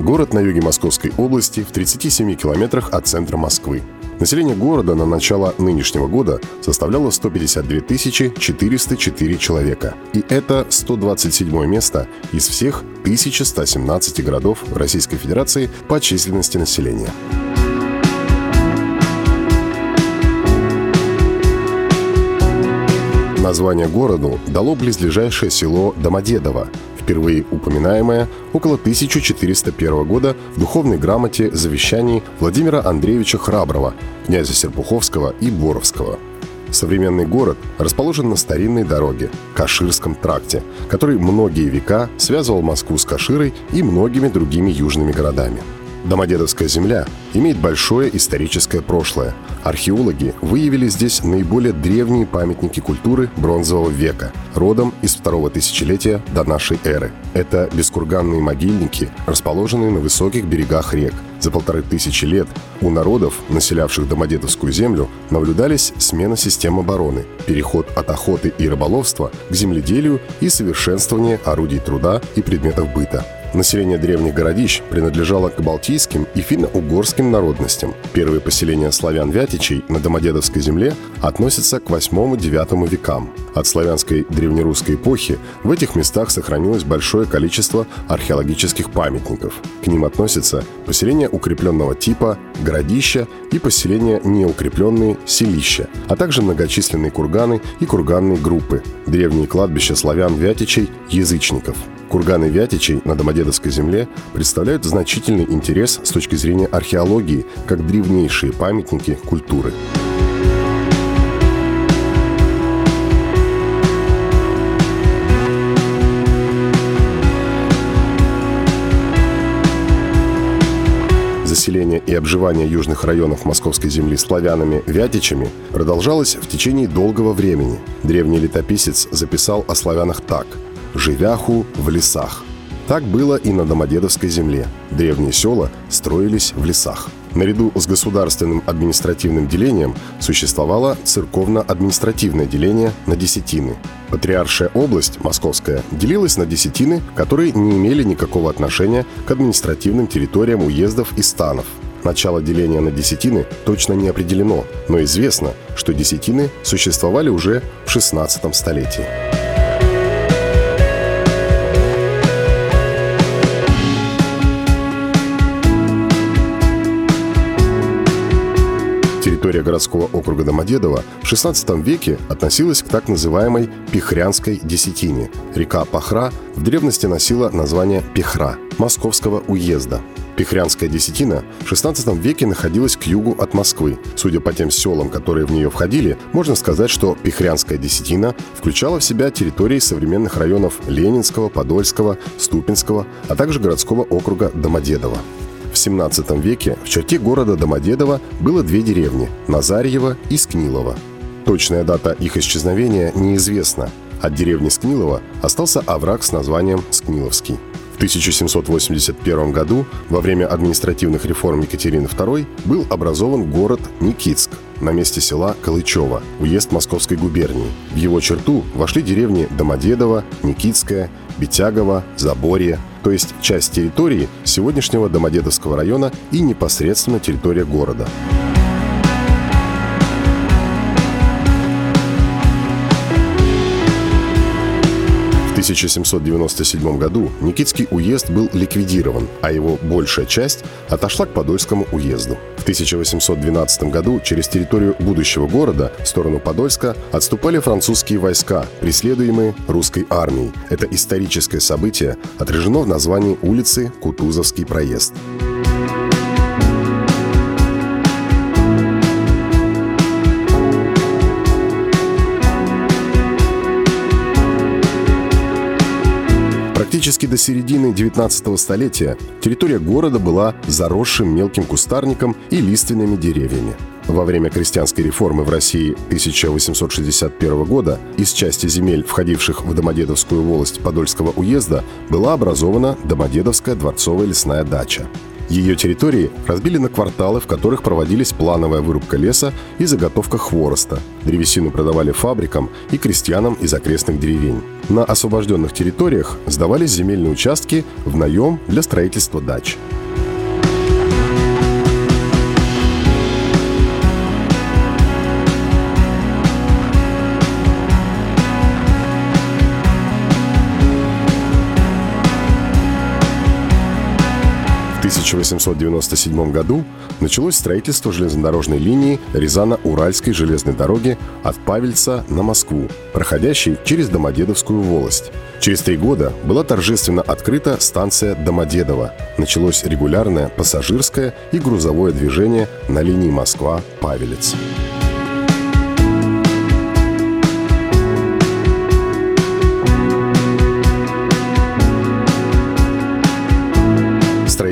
Город на юге Московской области в 37 километрах от центра Москвы. Население города на начало нынешнего года составляло 152 404 человека. И это 127 место из всех 1117 городов Российской Федерации по численности населения. Название городу дало близлежащее село Домодедово, впервые упоминаемое около 1401 года в духовной грамоте завещаний Владимира Андреевича Храброго, князя Серпуховского и Боровского. Современный город расположен на старинной дороге – Каширском тракте, который многие века связывал Москву с Каширой и многими другими южными городами – Домодедовская земля имеет большое историческое прошлое. Археологи выявили здесь наиболее древние памятники культуры бронзового века, родом из второго тысячелетия до нашей эры. Это бескурганные могильники, расположенные на высоких берегах рек. За полторы тысячи лет у народов, населявших Домодедовскую землю, наблюдались смена систем обороны, переход от охоты и рыболовства к земледелию и совершенствование орудий труда и предметов быта. Население древних городищ принадлежало к балтийским и финно-угорским народностям. Первые поселения славян-вятичей на Домодедовской земле относятся к 8-9 векам. От славянской древнерусской эпохи в этих местах сохранилось большое количество археологических памятников. К ним относятся поселения укрепленного типа, городища и поселения неукрепленные селища, а также многочисленные курганы и курганные группы, древние кладбища славян-вятичей, язычников – Курганы Вятичей на Домодедовской земле представляют значительный интерес с точки зрения археологии, как древнейшие памятники культуры. Заселение и обживание южных районов Московской земли славянами-вятичами продолжалось в течение долгого времени. Древний летописец записал о славянах так – живяху в лесах. Так было и на Домодедовской земле. Древние села строились в лесах. Наряду с государственным административным делением существовало церковно-административное деление на десятины. Патриаршая область, московская, делилась на десятины, которые не имели никакого отношения к административным территориям уездов и станов. Начало деления на десятины точно не определено, но известно, что десятины существовали уже в XVI столетии. Территория городского округа Домодедово в XVI веке относилась к так называемой Пихрянской десятине. Река Пахра в древности носила название Пехра Московского уезда. Пихрянская десятина в XVI веке находилась к югу от Москвы. Судя по тем селам, которые в нее входили, можно сказать, что Пихрянская десятина включала в себя территории современных районов Ленинского, Подольского, Ступинского, а также городского округа Домодедово. В 17 веке в черте города Домодедово было две деревни – Назарьево и Скнилово. Точная дата их исчезновения неизвестна. От деревни Скнилова остался овраг с названием Скниловский. В 1781 году, во время административных реформ Екатерины II, был образован город Никитск на месте села Калычево, уезд Московской губернии. В его черту вошли деревни Домодедово, Никитская, Бетягово, Заборье, то есть часть территории сегодняшнего Домодедовского района и непосредственно территория города. 1797 году Никитский уезд был ликвидирован, а его большая часть отошла к Подольскому уезду. В 1812 году через территорию будущего города в сторону Подольска отступали французские войска, преследуемые русской армией. Это историческое событие отражено в названии улицы Кутузовский проезд. Практически до середины 19 столетия территория города была заросшим мелким кустарником и лиственными деревьями. Во время крестьянской реформы в России 1861 года из части земель, входивших в Домодедовскую волость Подольского уезда, была образована Домодедовская дворцовая лесная дача. Ее территории разбили на кварталы, в которых проводились плановая вырубка леса и заготовка хвороста. Древесину продавали фабрикам и крестьянам из окрестных деревень. На освобожденных территориях сдавались земельные участки в наем для строительства дач. 1897 году началось строительство железнодорожной линии Рязано-Уральской железной дороги от Павельца на Москву, проходящей через Домодедовскую волость. Через три года была торжественно открыта станция Домодедово. Началось регулярное пассажирское и грузовое движение на линии Москва-Павелец.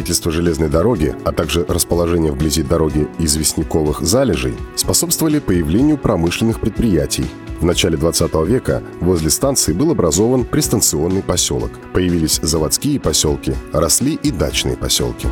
Строительство железной дороги, а также расположение вблизи дороги известняковых залежей способствовали появлению промышленных предприятий. В начале 20 века возле станции был образован пристанционный поселок. Появились заводские поселки, росли и дачные поселки.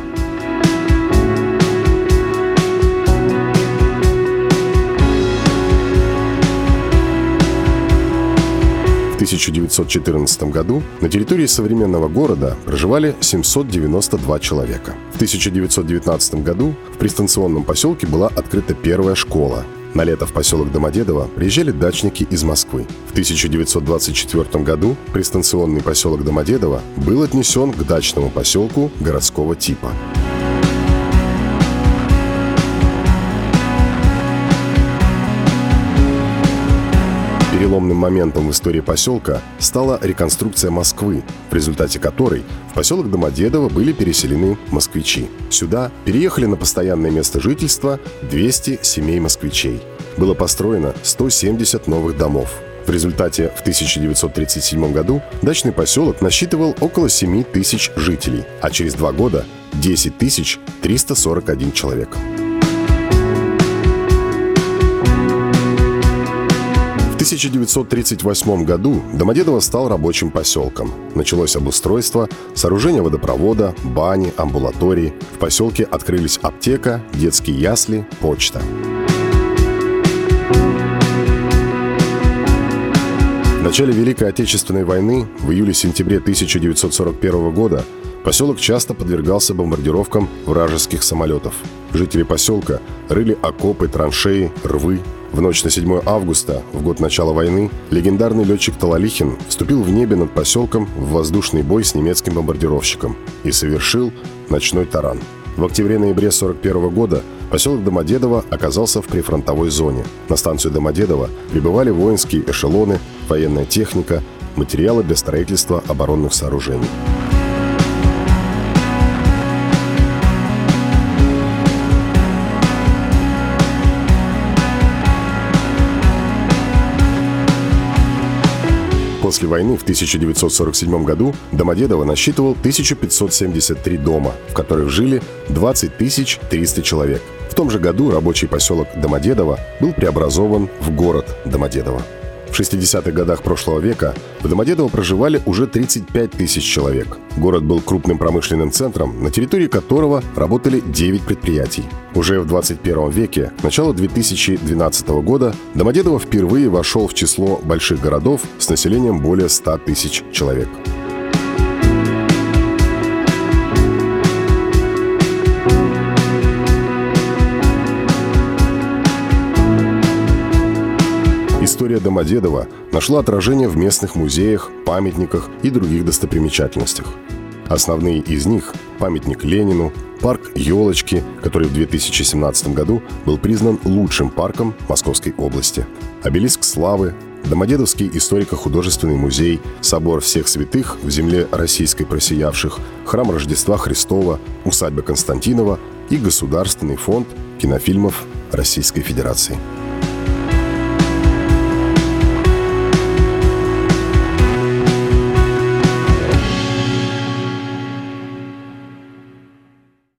1914 году на территории современного города проживали 792 человека. В 1919 году в пристанционном поселке была открыта первая школа. На лето в поселок Домодедово приезжали дачники из Москвы. В 1924 году пристанционный поселок Домодедово был отнесен к дачному поселку городского типа. Переломным моментом в истории поселка стала реконструкция Москвы, в результате которой в поселок Домодедово были переселены москвичи. Сюда переехали на постоянное место жительства 200 семей москвичей. Было построено 170 новых домов. В результате в 1937 году дачный поселок насчитывал около 7 тысяч жителей, а через два года – 10 тысяч 341 человек. 1938 году Домодедово стал рабочим поселком. Началось обустройство, сооружение водопровода, бани, амбулатории. В поселке открылись аптека, детские ясли, почта. В начале Великой Отечественной войны в июле-сентябре 1941 года поселок часто подвергался бомбардировкам вражеских самолетов. Жители поселка рыли окопы, траншеи, рвы, в ночь на 7 августа, в год начала войны, легендарный летчик Талалихин вступил в небе над поселком в воздушный бой с немецким бомбардировщиком и совершил ночной таран. В октябре-ноябре 1941 года поселок Домодедово оказался в прифронтовой зоне. На станцию Домодедово прибывали воинские эшелоны, военная техника, материалы для строительства оборонных сооружений. После войны в 1947 году Домодедово насчитывал 1573 дома, в которых жили 20 300 человек. В том же году рабочий поселок Домодедово был преобразован в город Домодедово. В 60-х годах прошлого века в Домодедово проживали уже 35 тысяч человек. Город был крупным промышленным центром, на территории которого работали 9 предприятий. Уже в 21 веке, к началу 2012 года, Домодедово впервые вошел в число больших городов с населением более 100 тысяч человек. История Домодедова нашла отражение в местных музеях, памятниках и других достопримечательностях. Основные из них – памятник Ленину, парк «Елочки», который в 2017 году был признан лучшим парком Московской области, обелиск славы, Домодедовский историко-художественный музей, собор всех святых в земле российской просиявших, храм Рождества Христова, усадьба Константинова и Государственный фонд кинофильмов Российской Федерации.